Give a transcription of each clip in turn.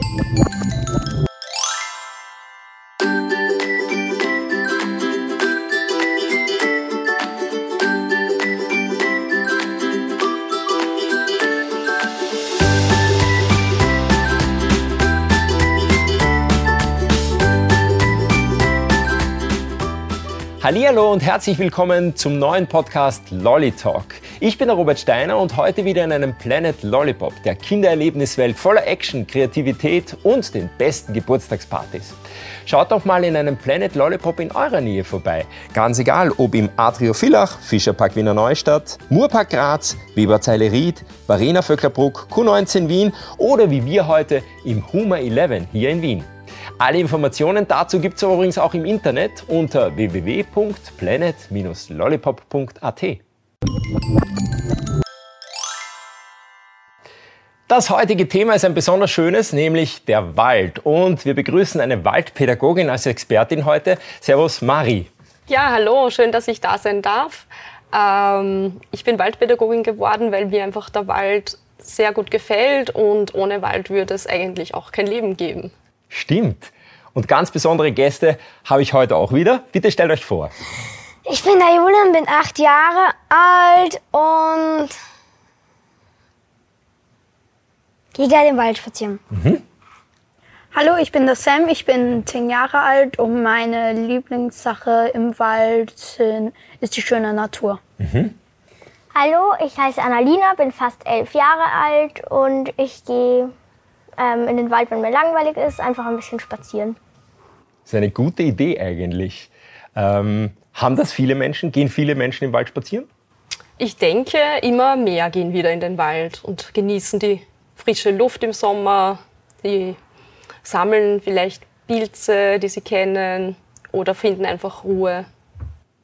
Thank you. Hallo und herzlich willkommen zum neuen Podcast Lolly Talk. Ich bin der Robert Steiner und heute wieder in einem Planet Lollipop, der Kindererlebniswelt voller Action, Kreativität und den besten Geburtstagspartys. Schaut doch mal in einem Planet Lollipop in eurer Nähe vorbei. Ganz egal, ob im Atrio Villach, Fischerpark Wiener Neustadt, Murpark Graz, Weberzeile Ried, Varena Vöcklerbruck, Q19 Wien oder wie wir heute im Humor 11 hier in Wien. Alle Informationen dazu gibt es übrigens auch im Internet unter www.planet-lollipop.at. Das heutige Thema ist ein besonders schönes, nämlich der Wald. Und wir begrüßen eine Waldpädagogin als Expertin heute. Servus, Mari. Ja, hallo, schön, dass ich da sein darf. Ähm, ich bin Waldpädagogin geworden, weil mir einfach der Wald sehr gut gefällt und ohne Wald würde es eigentlich auch kein Leben geben. Stimmt. Und ganz besondere Gäste habe ich heute auch wieder. Bitte stellt euch vor. Ich bin der Julian, bin acht Jahre alt und gehe gerne im Wald spazieren. Mhm. Hallo, ich bin der Sam, ich bin zehn Jahre alt und meine Lieblingssache im Wald ist die schöne Natur. Mhm. Hallo, ich heiße Annalina, bin fast elf Jahre alt und ich gehe ähm, in den Wald, wenn mir langweilig ist, einfach ein bisschen spazieren. Das ist eine gute Idee eigentlich. Ähm, haben das viele Menschen? Gehen viele Menschen im Wald spazieren? Ich denke, immer mehr gehen wieder in den Wald und genießen die frische Luft im Sommer. Die sammeln vielleicht Pilze, die sie kennen, oder finden einfach Ruhe.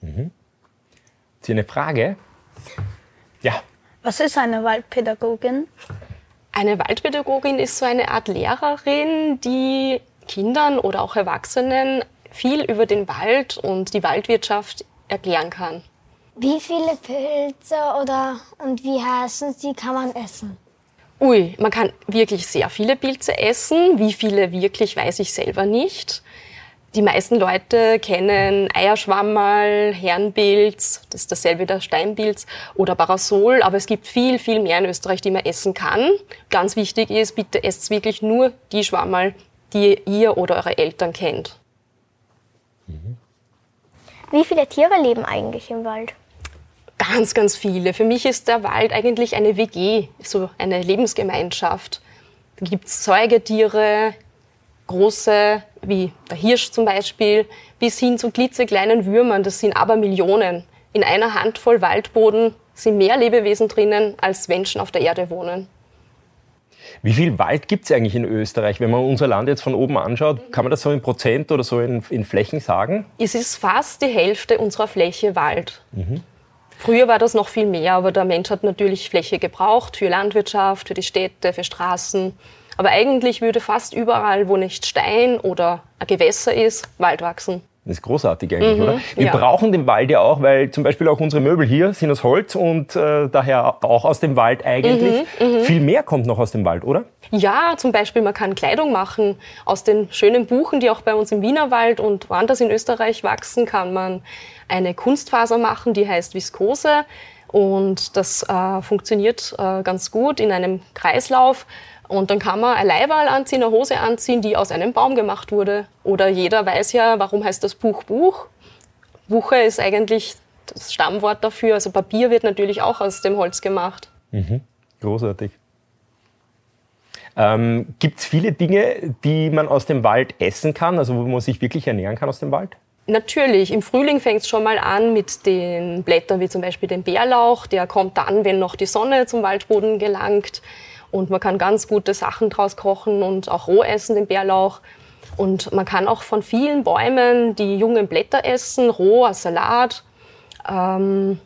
Mhm. Sie eine Frage? Ja. Was ist eine Waldpädagogin? Eine Waldpädagogin ist so eine Art Lehrerin, die Kindern oder auch Erwachsenen viel über den Wald und die Waldwirtschaft erklären kann. Wie viele Pilze oder und wie heißen sie kann man essen? Ui, man kann wirklich sehr viele Pilze essen. Wie viele wirklich, weiß ich selber nicht. Die meisten Leute kennen Eierschwammerl, Herrenpilz, das ist dasselbe der Steinpilz, oder Parasol, aber es gibt viel, viel mehr in Österreich, die man essen kann. Ganz wichtig ist, bitte esst wirklich nur die Schwammerl, die ihr oder eure Eltern kennt. Wie viele Tiere leben eigentlich im Wald? Ganz, ganz viele. Für mich ist der Wald eigentlich eine WG, so eine Lebensgemeinschaft. Da gibt es Säugetiere, große, wie der Hirsch zum Beispiel, bis hin zu klitzekleinen Würmern, das sind aber Millionen. In einer Handvoll Waldboden sind mehr Lebewesen drinnen, als Menschen auf der Erde wohnen. Wie viel Wald gibt es eigentlich in Österreich? Wenn man unser Land jetzt von oben anschaut, kann man das so in Prozent oder so in, in Flächen sagen? Es ist fast die Hälfte unserer Fläche Wald. Mhm. Früher war das noch viel mehr, aber der Mensch hat natürlich Fläche gebraucht für Landwirtschaft, für die Städte, für Straßen. Aber eigentlich würde fast überall, wo nicht Stein oder ein Gewässer ist, Wald wachsen. Das ist großartig eigentlich, mhm, oder? Wir ja. brauchen den Wald ja auch, weil zum Beispiel auch unsere Möbel hier sind aus Holz und äh, daher auch aus dem Wald eigentlich. Mhm, mhm, Viel mehr kommt noch aus dem Wald, oder? Ja, zum Beispiel man kann Kleidung machen. Aus den schönen Buchen, die auch bei uns im Wienerwald und woanders in Österreich wachsen, kann man eine Kunstfaser machen, die heißt Viskose. Und das äh, funktioniert äh, ganz gut in einem Kreislauf. Und dann kann man ein Leiberl anziehen, eine Hose anziehen, die aus einem Baum gemacht wurde. Oder jeder weiß ja, warum heißt das Buch Buch? Buche ist eigentlich das Stammwort dafür. Also Papier wird natürlich auch aus dem Holz gemacht. Mhm. Großartig. Ähm, Gibt es viele Dinge, die man aus dem Wald essen kann, also wo man sich wirklich ernähren kann aus dem Wald? Natürlich, im Frühling fängt es schon mal an mit den Blättern wie zum Beispiel dem Bärlauch. Der kommt dann, wenn noch die Sonne zum Waldboden gelangt. Und man kann ganz gute Sachen draus kochen und auch roh essen, den Bärlauch. Und man kann auch von vielen Bäumen die jungen Blätter essen, roh als Salat. Ähm,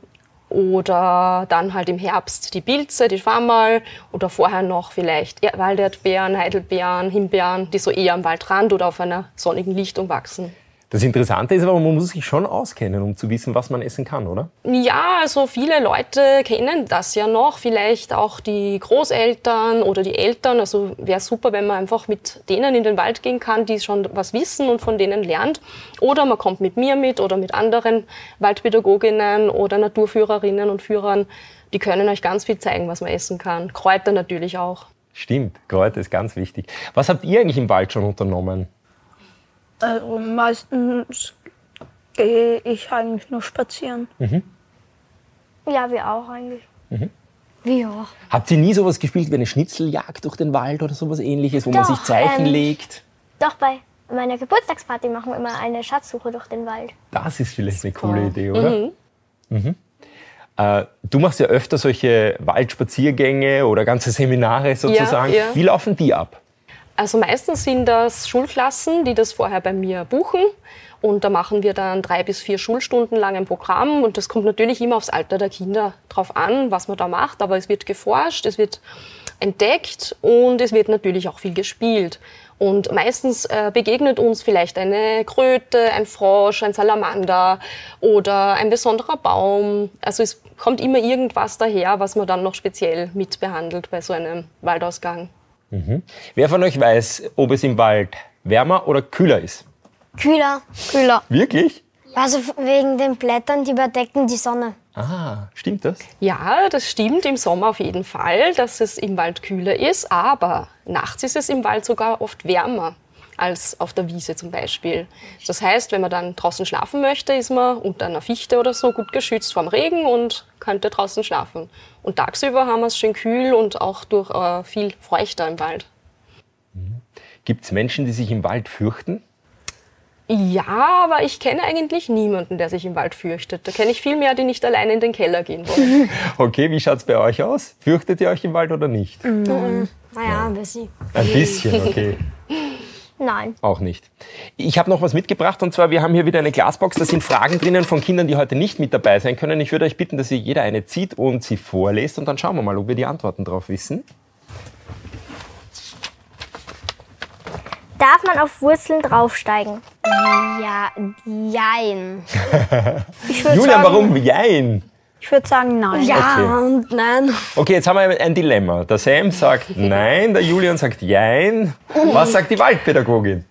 oder dann halt im Herbst die Pilze, die Schwammerl oder vorher noch vielleicht Walderdbeeren, Heidelbeeren, Himbeeren, die so eher am Waldrand oder auf einer sonnigen Lichtung wachsen. Das Interessante ist aber, man muss sich schon auskennen, um zu wissen, was man essen kann, oder? Ja, also viele Leute kennen das ja noch, vielleicht auch die Großeltern oder die Eltern. Also wäre super, wenn man einfach mit denen in den Wald gehen kann, die schon was wissen und von denen lernt. Oder man kommt mit mir mit oder mit anderen Waldpädagoginnen oder Naturführerinnen und Führern. Die können euch ganz viel zeigen, was man essen kann. Kräuter natürlich auch. Stimmt, Kräuter ist ganz wichtig. Was habt ihr eigentlich im Wald schon unternommen? Also meistens gehe ich eigentlich nur spazieren. Ja, wir auch eigentlich. Wir auch. Habt ihr nie sowas gespielt wie eine Schnitzeljagd durch den Wald oder sowas ähnliches, wo man Doch, sich Zeichen ähm, legt? Doch bei meiner Geburtstagsparty machen wir immer eine Schatzsuche durch den Wald. Das ist vielleicht eine coole Idee, oder? Mhm. Äh, du machst ja öfter solche Waldspaziergänge oder ganze Seminare sozusagen. ja. Wie laufen die ab? Also meistens sind das Schulklassen, die das vorher bei mir buchen. Und da machen wir dann drei bis vier Schulstunden lang ein Programm. Und das kommt natürlich immer aufs Alter der Kinder drauf an, was man da macht. Aber es wird geforscht, es wird entdeckt und es wird natürlich auch viel gespielt. Und meistens äh, begegnet uns vielleicht eine Kröte, ein Frosch, ein Salamander oder ein besonderer Baum. Also es kommt immer irgendwas daher, was man dann noch speziell mitbehandelt bei so einem Waldausgang. Wer von euch weiß, ob es im Wald wärmer oder kühler ist? Kühler. Kühler. Wirklich? Also wegen den Blättern, die überdecken die Sonne. Ah, stimmt das? Ja, das stimmt im Sommer auf jeden Fall, dass es im Wald kühler ist, aber nachts ist es im Wald sogar oft wärmer als auf der Wiese zum Beispiel. Das heißt, wenn man dann draußen schlafen möchte, ist man unter einer Fichte oder so gut geschützt vom Regen und könnte draußen schlafen. Und tagsüber haben wir es schön kühl und auch durch äh, viel feuchter im Wald. Gibt es Menschen, die sich im Wald fürchten? Ja, aber ich kenne eigentlich niemanden, der sich im Wald fürchtet. Da kenne ich viel mehr, die nicht alleine in den Keller gehen wollen. Okay, wie schaut es bei euch aus? Fürchtet ihr euch im Wald oder nicht? Naja, ein bisschen. Ein bisschen, okay. Nein. Auch nicht. Ich habe noch was mitgebracht und zwar, wir haben hier wieder eine Glasbox. Da sind Fragen drinnen von Kindern, die heute nicht mit dabei sein können. Ich würde euch bitten, dass ihr jeder eine zieht und sie vorlest und dann schauen wir mal, ob wir die Antworten drauf wissen. Darf man auf Wurzeln draufsteigen? Ja, jein. Sagen, warum? Jein. Ich würde sagen nein. Ja Okay. und nein. Okay, jetzt haben wir ein Dilemma. Der Sam sagt nein, der Julian sagt jein. Was sagt die Waldpädagogin?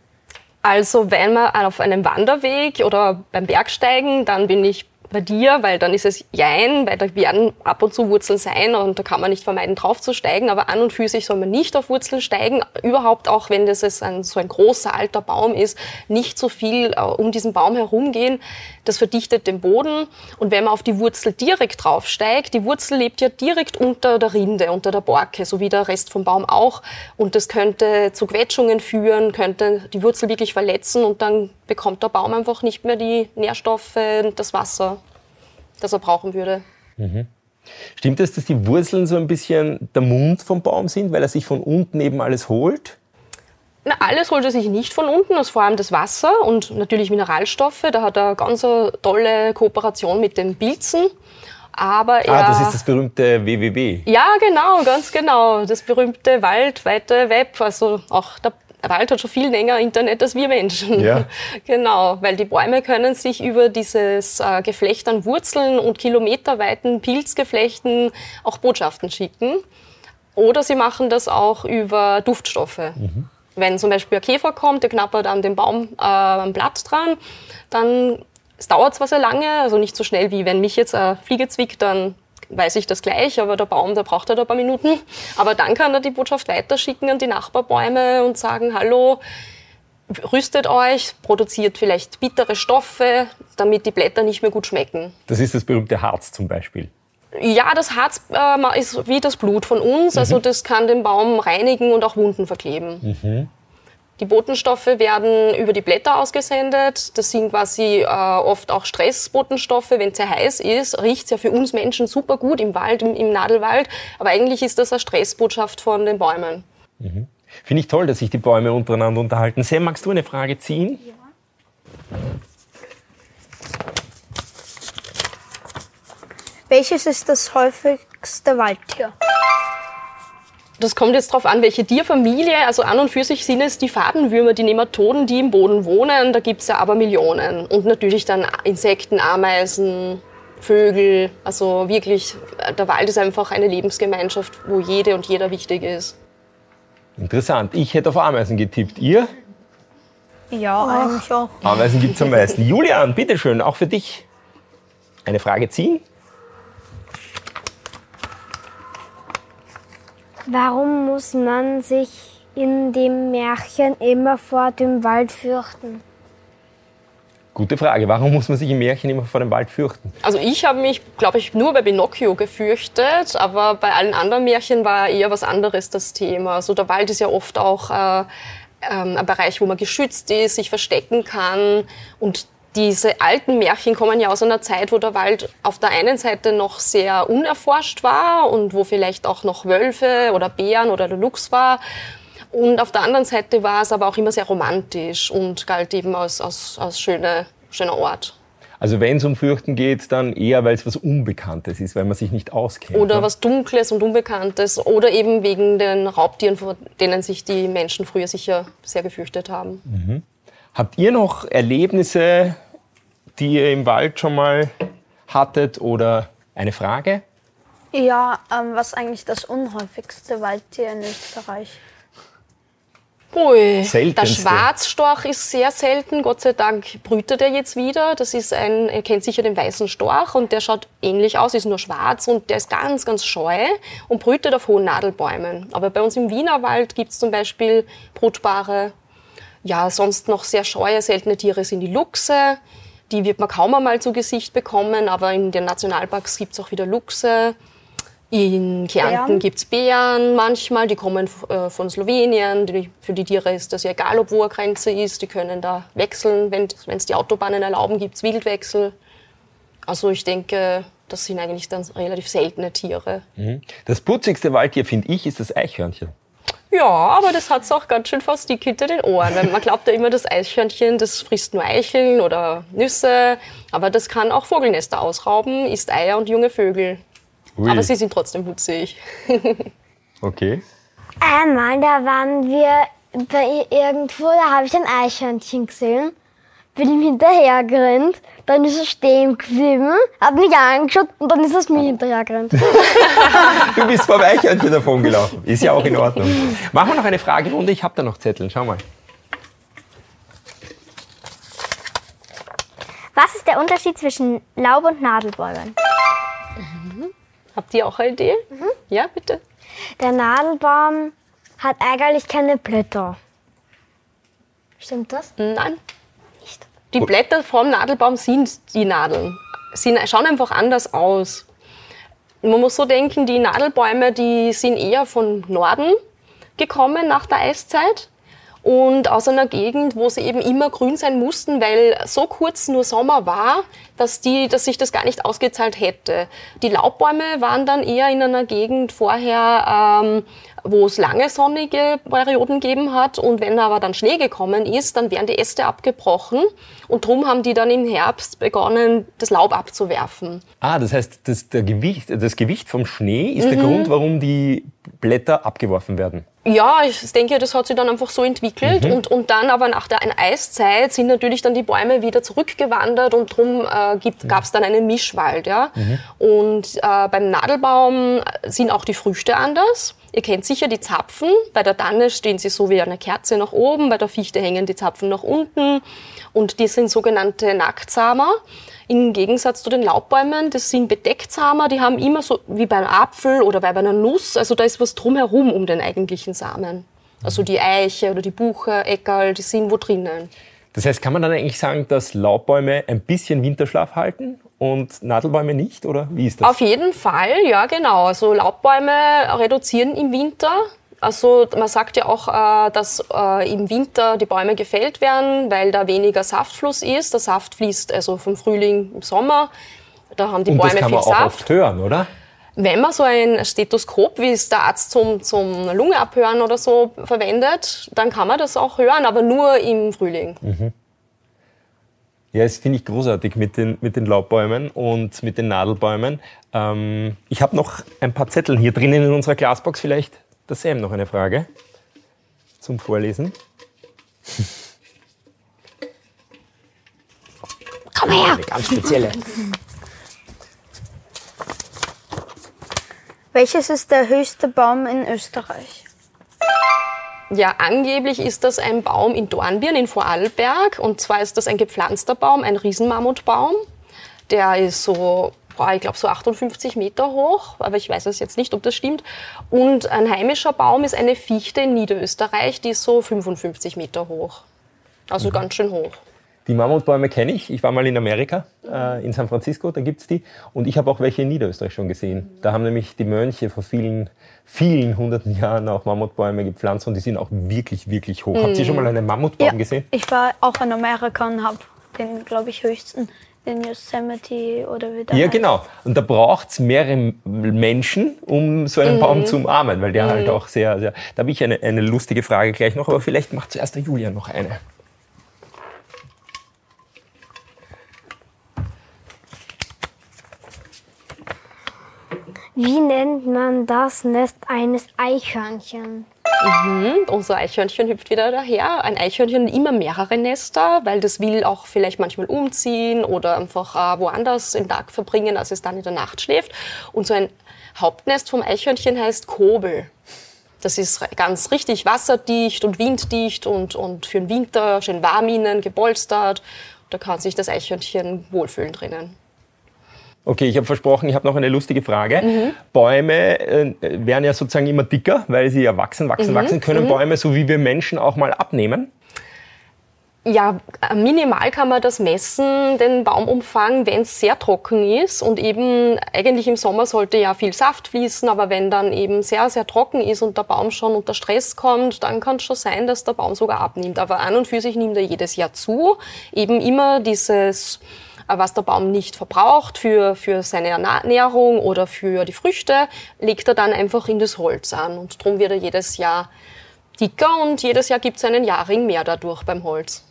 Also wenn man auf einem Wanderweg oder beim Bergsteigen, dann bin ich bei dir, weil dann ist es Jein, weil da werden ab und zu Wurzeln sein und da kann man nicht vermeiden, draufzusteigen. Aber an und für sich soll man nicht auf Wurzeln steigen. Überhaupt auch, wenn das ein, so ein großer alter Baum ist, nicht so viel äh, um diesen Baum herumgehen. Das verdichtet den Boden. Und wenn man auf die Wurzel direkt draufsteigt, die Wurzel lebt ja direkt unter der Rinde, unter der Borke, so wie der Rest vom Baum auch. Und das könnte zu Quetschungen führen, könnte die Wurzel wirklich verletzen und dann bekommt der Baum einfach nicht mehr die Nährstoffe und das Wasser, das er brauchen würde. Stimmt es, dass die Wurzeln so ein bisschen der Mund vom Baum sind, weil er sich von unten eben alles holt? Na, alles holt er sich nicht von unten, das ist vor allem das Wasser und natürlich Mineralstoffe. Da hat er ganz eine tolle Kooperation mit den Pilzen. Aber er, Ah, das ist das berühmte WWW. Ja, genau, ganz genau. Das berühmte weltweite Web. Also auch der Wald hat schon viel länger Internet als wir Menschen. Ja. Genau, weil die Bäume können sich über dieses äh, Geflecht an Wurzeln und kilometerweiten Pilzgeflechten auch Botschaften schicken. Oder sie machen das auch über Duftstoffe. Wenn zum Beispiel ein Käfer kommt, der knappert an dem Baum äh, am Blatt dran, dann es dauert zwar sehr lange, also nicht so schnell wie wenn mich jetzt eine Fliege zwickt, dann weiß ich das gleich, aber der Baum, der braucht halt ein paar Minuten. Aber dann kann er die Botschaft weiterschicken an die Nachbarbäume und sagen, hallo, rüstet euch, produziert vielleicht bittere Stoffe, damit die Blätter nicht mehr gut schmecken. Das ist das berühmte Harz zum Beispiel. Ja, das Harz äh, ist wie das Blut von uns, also das kann den Baum reinigen und auch Wunden verkleben. Die Botenstoffe werden über die Blätter ausgesendet. Das sind quasi äh, oft auch Stressbotenstoffe. Wenn es sehr heiß ist, riecht es ja für uns Menschen super gut im Wald, im, im Nadelwald. Aber eigentlich ist das eine Stressbotschaft von den Bäumen. Finde ich toll, dass sich die Bäume untereinander unterhalten. Sam, magst du eine Frage ziehen? Welches ist das häufigste Waldtier? Das kommt jetzt darauf an, welche Tierfamilie. Also an und für sich sind es die Fadenwürmer, die Nematoden, die im Boden wohnen. Da gibt es ja aber Millionen. Und natürlich dann Insekten, Ameisen, Vögel. Also wirklich, der Wald ist einfach eine Lebensgemeinschaft, wo jede und jeder wichtig ist. Interessant. Ich hätte auf Ameisen getippt. Ihr? Ja, eigentlich auch. Ameisen gibt es am meisten. Julian, bitteschön, auch für dich. Eine Frage ziehen? Warum muss man sich in dem Märchen immer vor dem Wald fürchten? Gute Frage. Warum muss man sich im Märchen immer vor dem Wald fürchten? Also ich habe mich, glaube ich, nur bei Pinocchio gefürchtet, aber bei allen anderen Märchen war eher was anderes das Thema. Also der Wald ist ja oft auch äh, ähm, ein Bereich, wo man geschützt ist, sich verstecken kann und diese alten Märchen kommen ja aus einer Zeit, wo der Wald auf der einen Seite noch sehr unerforscht war und wo vielleicht auch noch Wölfe oder Bären oder der Luchs war. Und auf der anderen Seite war es aber auch immer sehr romantisch und galt eben als, als, als schöne, schöner Ort. Also wenn es um Fürchten geht, dann eher, weil es was Unbekanntes ist, weil man sich nicht auskennt. Oder ne? was Dunkles und Unbekanntes. Oder eben wegen den Raubtieren, vor denen sich die Menschen früher sicher sehr gefürchtet haben. Habt ihr noch Erlebnisse, die ihr im Wald schon mal hattet oder eine Frage? Ja, ähm, was ist eigentlich das unhäufigste Waldtier in Österreich? Ui, der. Schwarzstorch ist sehr selten. Gott sei Dank brütet er jetzt wieder. Das ist ein, ihr kennt sicher den weißen Storch und der schaut ähnlich aus, ist nur schwarz und der ist ganz, ganz scheu und brütet auf hohen Nadelbäumen. Aber bei uns im Wienerwald gibt es zum Beispiel brutbare, ja, sonst noch sehr scheue, seltene Tiere sind die Luchse. Die wird man kaum einmal zu Gesicht bekommen, aber in den Nationalparks gibt es auch wieder Luchse. In Kärnten Bären? gibt's Bären manchmal, die kommen äh, von Slowenien. Die, für die Tiere ist das ja egal, ob wo eine Grenze ist. Die können da wechseln. Wenn es die Autobahnen erlauben, gibt's Wildwechsel. Also ich denke, das sind eigentlich dann relativ seltene Tiere. Das putzigste Waldtier, finde ich, ist das Eichhörnchen. Ja, aber das hat's auch ganz schön fast dick hinter den Ohren. Weil man glaubt ja immer, das Eichhörnchen, das frisst nur Eicheln oder Nüsse. Aber das kann auch Vogelnester ausrauben, isst Eier und junge Vögel. Ui. Aber sie sind trotzdem putzig. Okay. Einmal, da waren wir bei irgendwo, da habe ich ein Eichhörnchen gesehen. Bin ihm hinterhergerannt, dann ist es stehen geblieben, hat mich angeschaut und dann ist es mir hinterhergerannt. Du bist vom Eichhörnchen davon gelaufen. Ist ja auch in Ordnung. Machen wir noch eine Fragerunde. Ich habe da noch Zettel. Schau mal. Was ist der Unterschied zwischen Laub- und Nadelbäumen? Habt ihr auch eine Idee? Ja, bitte. Der Nadelbaum hat eigentlich keine Blätter. Stimmt das? Nein. Die Blätter vom Nadelbaum sind die Nadeln. Sie schauen einfach anders aus. Man muss so denken, die Nadelbäume, die sind eher von Norden gekommen nach der Eiszeit und aus einer Gegend, wo sie eben immer grün sein mussten, weil so kurz nur Sommer war, dass, die, dass sich das gar nicht ausgezahlt hätte. Die Laubbäume waren dann eher in einer Gegend vorher, ähm, wo es lange sonnige Perioden gegeben hat und wenn aber dann Schnee gekommen ist, dann werden die Äste abgebrochen und drum haben die dann im Herbst begonnen, das Laub abzuwerfen. Ah, das heißt, das, Gewicht, das Gewicht vom Schnee ist der Grund, warum die Blätter abgeworfen werden. Ja, ich denke, das hat sich dann einfach so entwickelt. Und, und dann aber nach der Eiszeit sind natürlich dann die Bäume wieder zurückgewandert und drum äh, gab es dann einen Mischwald. Ja? Und äh, beim Nadelbaum sind auch die Früchte anders. Ihr kennt sicher die Zapfen. Bei der Tanne stehen sie so wie eine Kerze nach oben, bei der Fichte hängen die Zapfen nach unten. Und die sind sogenannte Nacktsamer. Im Gegensatz zu den Laubbäumen, das sind Bedecktsamer, die haben immer so wie beim Apfel oder bei einer Nuss, also da ist was drumherum um den eigentlichen Samen. Also die Eiche oder die Buche, Eckerl, die sind wo drinnen. Das heißt, kann man dann eigentlich sagen, dass Laubbäume ein bisschen Winterschlaf halten und Nadelbäume nicht? Oder wie ist das? Auf jeden Fall, ja genau. Also Laubbäume reduzieren im Winter. Also man sagt ja auch, äh, dass äh, im Winter die Bäume gefällt werden, weil da weniger Saftfluss ist. Der Saft fließt also vom Frühling im Sommer. Da haben die und Bäume das kann viel man auch Saft. oft hören, oder? Wenn man so ein Stethoskop, wie es der Arzt zum, zum Lunge abhören oder so verwendet, dann kann man das auch hören, aber nur im Frühling. Ja, das finde ich großartig mit den, mit den Laubbäumen und mit den Nadelbäumen. Ähm, ich habe noch ein paar Zettel hier drinnen in unserer Glasbox. Vielleicht der Sam noch eine Frage zum Vorlesen. Komm her! Eine ganz spezielle. Welches ist der höchste Baum in Österreich? Ja, angeblich ist das ein Baum in Dornbirn in Vorarlberg. Und zwar ist das ein gepflanzter Baum, ein Riesenmammutbaum. Der ist so, boah, ich glaube, so 58 Meter hoch, aber ich weiß es jetzt nicht, ob das stimmt. Und ein heimischer Baum ist eine Fichte in Niederösterreich, die ist so 55 Meter hoch. Also ganz schön hoch. Die Mammutbäume kenne ich. Ich war mal in Amerika, äh, in San Francisco, da gibt es die. Und ich habe auch welche in Niederösterreich schon gesehen. Da haben nämlich die Mönche vor vielen, vielen hunderten Jahren auch Mammutbäume gepflanzt und die sind auch wirklich, wirklich hoch. Habt ihr schon mal einen Mammutbaum gesehen? Ich war auch in Amerika und habe den, glaube ich, höchsten in Yosemite oder wie der Ja, heißt. genau. Und da braucht es mehrere Menschen, um so einen Baum zu umarmen, weil der halt auch sehr, sehr. Da habe ich eine, eine lustige Frage gleich noch, aber vielleicht macht zuerst der Julian noch eine. Wie nennt man das Nest eines Eichhörnchens? Unser Eichhörnchen hüpft wieder daher. Ein Eichhörnchen hat immer mehrere Nester, weil das will auch vielleicht manchmal umziehen oder einfach äh, woanders den Tag verbringen, als es dann in der Nacht schläft. Und so ein Hauptnest vom Eichhörnchen heißt Kobel. Das ist ganz richtig wasserdicht und winddicht und, und für den Winter schön warm innen, gepolstert. Da kann sich das Eichhörnchen wohlfühlen drinnen. Okay, ich habe versprochen, ich habe noch eine lustige Frage. Bäume äh, werden ja sozusagen immer dicker, weil sie ja wachsen, wachsen, wachsen. Können Bäume, so wie wir Menschen, auch mal abnehmen? Ja, äh, minimal kann man das messen, den Baumumfang, wenn es sehr trocken ist. Und eben eigentlich im Sommer sollte ja viel Saft fließen, aber wenn dann eben sehr, sehr trocken ist und der Baum schon unter Stress kommt, dann kann es schon sein, dass der Baum sogar abnimmt. Aber an und für sich nimmt er jedes Jahr zu. Eben immer dieses, was der Baum nicht verbraucht für, für seine Ernährung oder für die Früchte, legt er dann einfach in das Holz an. Und darum wird er jedes Jahr dicker und jedes Jahr gibt es einen Jahrring mehr dadurch beim Holz.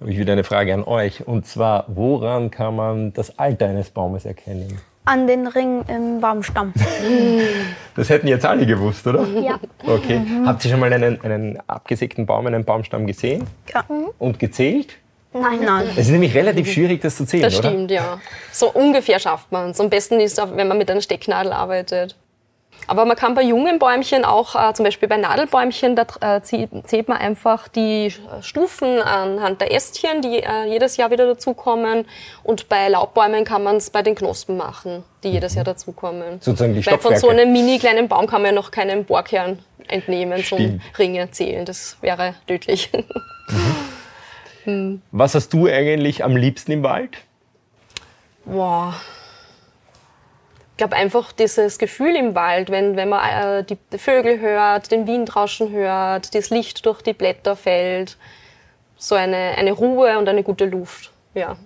Habe ich wieder eine Frage an euch. Und zwar, woran kann man das Alter eines Baumes erkennen? An den Ring im Baumstamm. Das hätten jetzt alle gewusst, oder? Ja. Okay. Habt ihr schon mal einen, einen abgesägten Baum, einen Baumstamm gesehen Ja. und gezählt? Nein. Nein. Es ist nämlich relativ schwierig, das zu zählen, Das oder? stimmt, ja. So ungefähr schafft man es. Am besten ist, wenn man mit einer Stecknadel arbeitet. Aber man kann bei jungen Bäumchen auch, äh, zum Beispiel bei Nadelbäumchen, da äh, zählt man einfach die Stufen anhand der Ästchen, die äh, jedes Jahr wieder dazukommen. Und bei Laubbäumen kann man es bei den Knospen machen, die jedes Jahr dazukommen. Sozusagen die Weil von so einem mini kleinen Baum kann man ja noch keinen Bohrkern entnehmen zum Stimmt. Ringe zählen. Das wäre tödlich. Was hast du eigentlich am liebsten im Wald? Boah. Ich glaube einfach dieses Gefühl im Wald, wenn, wenn man äh, die, die Vögel hört, den Windrauschen hört, das Licht durch die Blätter fällt. So eine, eine Ruhe und eine gute Luft. Ja.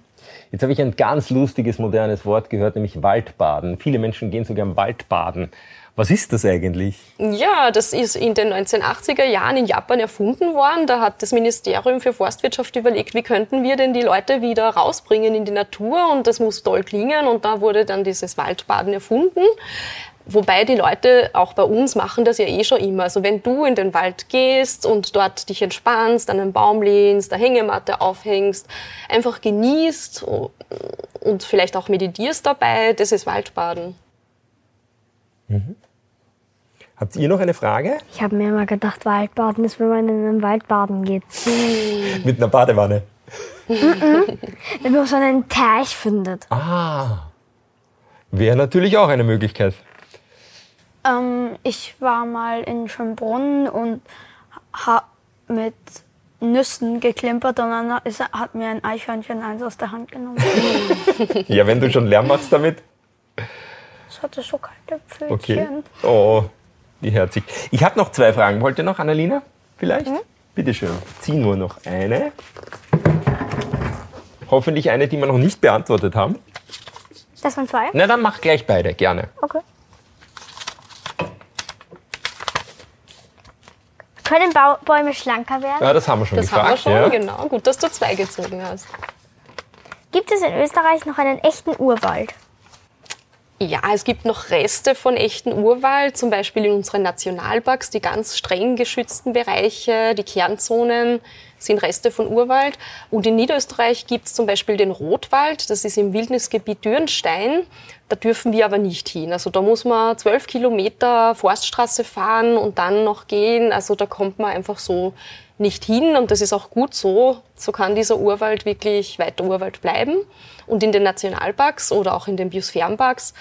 Jetzt habe ich ein ganz lustiges, modernes Wort gehört, nämlich Waldbaden. Viele Menschen gehen sogar im Waldbaden. Was ist das eigentlich? Ja, das ist in den 1980er Jahren in Japan erfunden worden. Da hat das Ministerium für Forstwirtschaft überlegt, wie könnten wir denn die Leute wieder rausbringen in die Natur und das muss toll klingen und da wurde dann dieses Waldbaden erfunden. Wobei die Leute auch bei uns machen das ja eh schon immer. Also wenn du in den Wald gehst und dort dich entspannst, an einen Baum lehnst, eine Hängematte aufhängst, einfach genießt und vielleicht auch meditierst dabei, das ist Waldbaden. Habt ihr noch eine Frage? Ich habe mir immer gedacht, Waldbaden ist, wenn man in einem Wald baden geht. Mit einer Badewanne. Wenn man so einen Teich findet. Ah. Wäre natürlich auch eine Möglichkeit. Ähm, ich war mal in Schönbrunn und habe mit Nüssen geklimpert und dann ist, hat mir ein Eichhörnchen eins aus der Hand genommen. Ja, wenn du schon Lärm machst damit. Hatte so kalte Pfötchen. Okay. Oh, wie herzig. Ich habe noch zwei Fragen. Wollt ihr noch, Annalena? Vielleicht? Bitte schön. Zieh nur noch eine. Hoffentlich eine, die wir noch nicht beantwortet haben. Das waren zwei? Na, dann mach gleich beide, gerne. Okay. Können Bau Bäume schlanker werden? Ja, das haben wir schon Das gefragt. haben wir schon, ja. genau. Gut, dass du zwei gezogen hast. Gibt es in Österreich noch einen echten Urwald? Ja, es gibt noch Reste von echten Urwald, zum Beispiel in unseren Nationalparks, die ganz streng geschützten Bereiche, die Kernzonen sind Reste von Urwald. Und in Niederösterreich gibt es zum Beispiel den Rotwald, das ist im Wildnisgebiet Dürnstein. Da dürfen wir aber nicht hin. Also da muss man zwölf Kilometer Forststraße fahren und dann noch gehen. Also da kommt man einfach so nicht hin und das ist auch gut so. So kann dieser Urwald wirklich weiter Urwald bleiben. Und in den Nationalparks oder auch in den Biosphärenparks,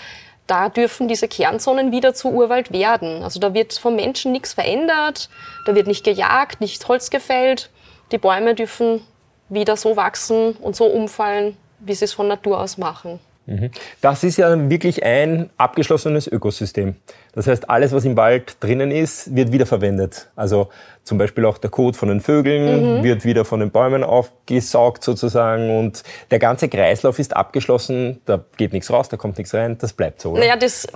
da dürfen diese Kernzonen wieder zu Urwald werden. Also da wird vom Menschen nichts verändert, da wird nicht gejagt, nicht Holz gefällt. Die Bäume dürfen wieder so wachsen und so umfallen, wie sie es von Natur aus machen. Mhm. Das ist ja wirklich ein abgeschlossenes Ökosystem. Das heißt, alles, was im Wald drinnen ist, wird wiederverwendet. Also zum Beispiel auch der Kot von den Vögeln mhm. wird wieder von den Bäumen aufgesaugt sozusagen und der ganze Kreislauf ist abgeschlossen. Da geht nichts raus, da kommt nichts rein, das bleibt so. Oder? Naja, das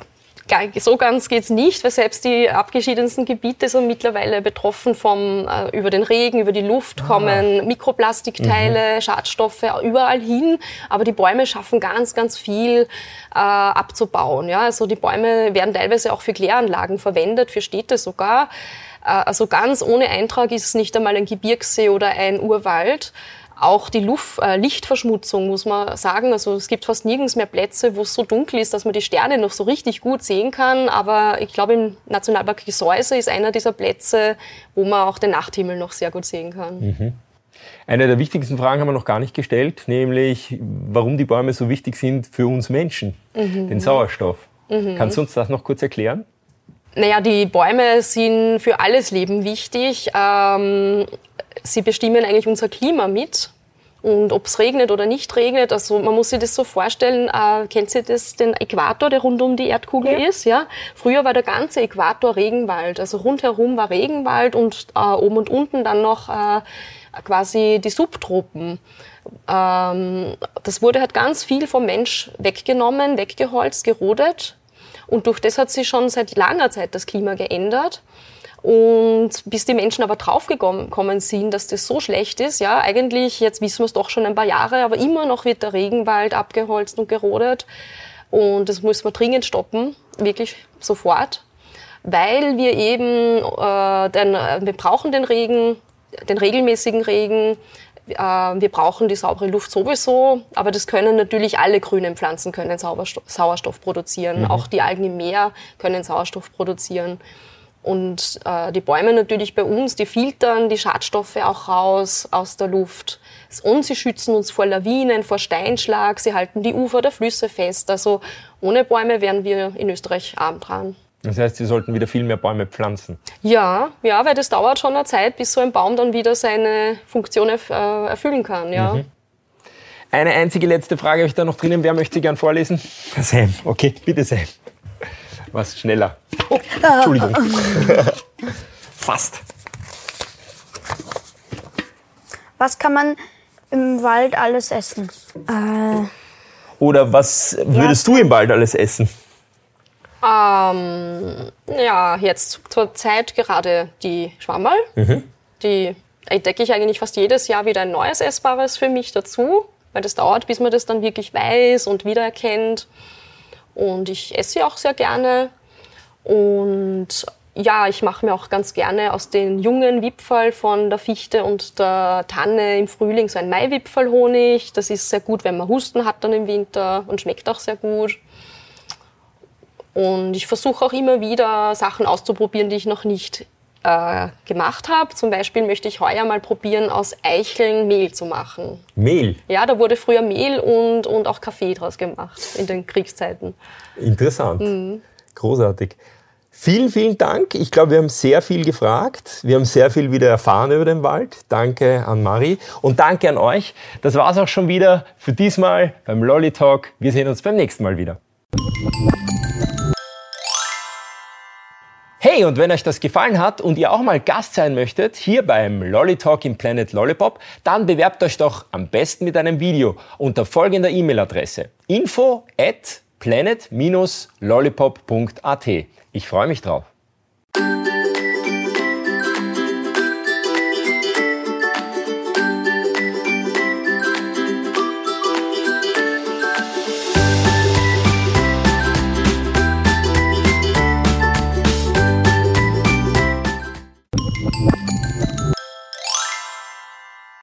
so ganz geht's nicht, weil selbst die abgeschiedensten Gebiete sind mittlerweile betroffen vom, äh, über den Regen, über die Luft ah. kommen Mikroplastikteile, mhm. Schadstoffe überall hin. Aber die Bäume schaffen ganz, ganz viel äh, abzubauen. Ja? Also die Bäume werden teilweise auch für Kläranlagen verwendet, für Städte sogar. Äh, also ganz ohne Eintrag ist es nicht einmal ein Gebirgssee oder ein Urwald. Auch die Luft, äh, Lichtverschmutzung muss man sagen. Also es gibt fast nirgends mehr Plätze, wo es so dunkel ist, dass man die Sterne noch so richtig gut sehen kann. Aber ich glaube, im Nationalpark Gesäuse ist einer dieser Plätze, wo man auch den Nachthimmel noch sehr gut sehen kann. Mhm. Eine der wichtigsten Fragen haben wir noch gar nicht gestellt, nämlich warum die Bäume so wichtig sind für uns Menschen, mhm. den Sauerstoff. Mhm. Kannst du uns das noch kurz erklären? Naja, die Bäume sind für alles Leben wichtig. Ähm, sie bestimmen eigentlich unser Klima mit. Und ob es regnet oder nicht regnet, also man muss sich das so vorstellen, äh, kennt ihr das, den Äquator, der rund um die Erdkugel ja. ist? Ja? Früher war der ganze Äquator Regenwald, also rundherum war Regenwald und äh, oben und unten dann noch äh, quasi die Subtropen. Ähm, das wurde halt ganz viel vom Mensch weggenommen, weggeholzt, gerodet und durch das hat sich schon seit langer Zeit das Klima geändert. Und bis die Menschen aber draufgekommen sind, dass das so schlecht ist, ja, eigentlich, jetzt wissen wir es doch schon ein paar Jahre, aber immer noch wird der Regenwald abgeholzt und gerodet. Und das muss man dringend stoppen, wirklich sofort, weil wir eben, äh, den, wir brauchen den Regen, den regelmäßigen Regen, äh, wir brauchen die saubere Luft sowieso, aber das können natürlich alle grünen Pflanzen können Sauerstoff, Sauerstoff produzieren. Mhm. Auch die Algen im Meer können Sauerstoff produzieren. Und äh, die Bäume natürlich bei uns, die filtern die Schadstoffe auch raus aus der Luft. Und sie schützen uns vor Lawinen, vor Steinschlag, sie halten die Ufer der Flüsse fest. Also ohne Bäume wären wir in Österreich arm dran. Das heißt, Sie sollten wieder viel mehr Bäume pflanzen. Ja, ja, weil das dauert schon eine Zeit, bis so ein Baum dann wieder seine Funktion erf äh, erfüllen kann. Ja. Mhm. Eine einzige letzte Frage habe ich da noch drinnen. Wer möchte sie gern vorlesen? Sam. Okay, bitte Sam was schneller. Oh, Entschuldigung. Fast. Was kann man im Wald alles essen? Äh, Oder was würdest ja. du im Wald alles essen? Ähm, ja, jetzt zur Zeit gerade die Schwammerl. Mhm. Die entdecke ich eigentlich fast jedes Jahr wieder ein neues Essbares für mich dazu, weil das dauert, bis man das dann wirklich weiß und wiedererkennt. Und ich esse auch sehr gerne. Und ja, ich mache mir auch ganz gerne aus den jungen Wipfel von der Fichte und der Tanne im Frühling so ein Maiwipfelhonig. Das ist sehr gut, wenn man Husten hat dann im Winter und schmeckt auch sehr gut. Und ich versuche auch immer wieder Sachen auszuprobieren, die ich noch nicht äh, gemacht habe. Zum Beispiel möchte ich heuer mal probieren, aus Eicheln Mehl zu machen. Mehl? Ja, da wurde früher Mehl und, und auch Kaffee draus gemacht in den Kriegszeiten. Interessant. Mhm. Großartig. Vielen, vielen Dank. Ich glaube, wir haben sehr viel gefragt. Wir haben sehr viel wieder erfahren über den Wald. Danke an Marie und danke an euch. Das war es auch schon wieder für diesmal beim Lolly Talk. Wir sehen uns beim nächsten Mal wieder. Hey, und wenn euch das gefallen hat und ihr auch mal Gast sein möchtet, hier beim Lolly Talk im Planet Lollipop, dann bewerbt euch doch am besten mit einem Video unter folgender E-Mail-Adresse info at planet-lollipop.at. Ich freue mich drauf.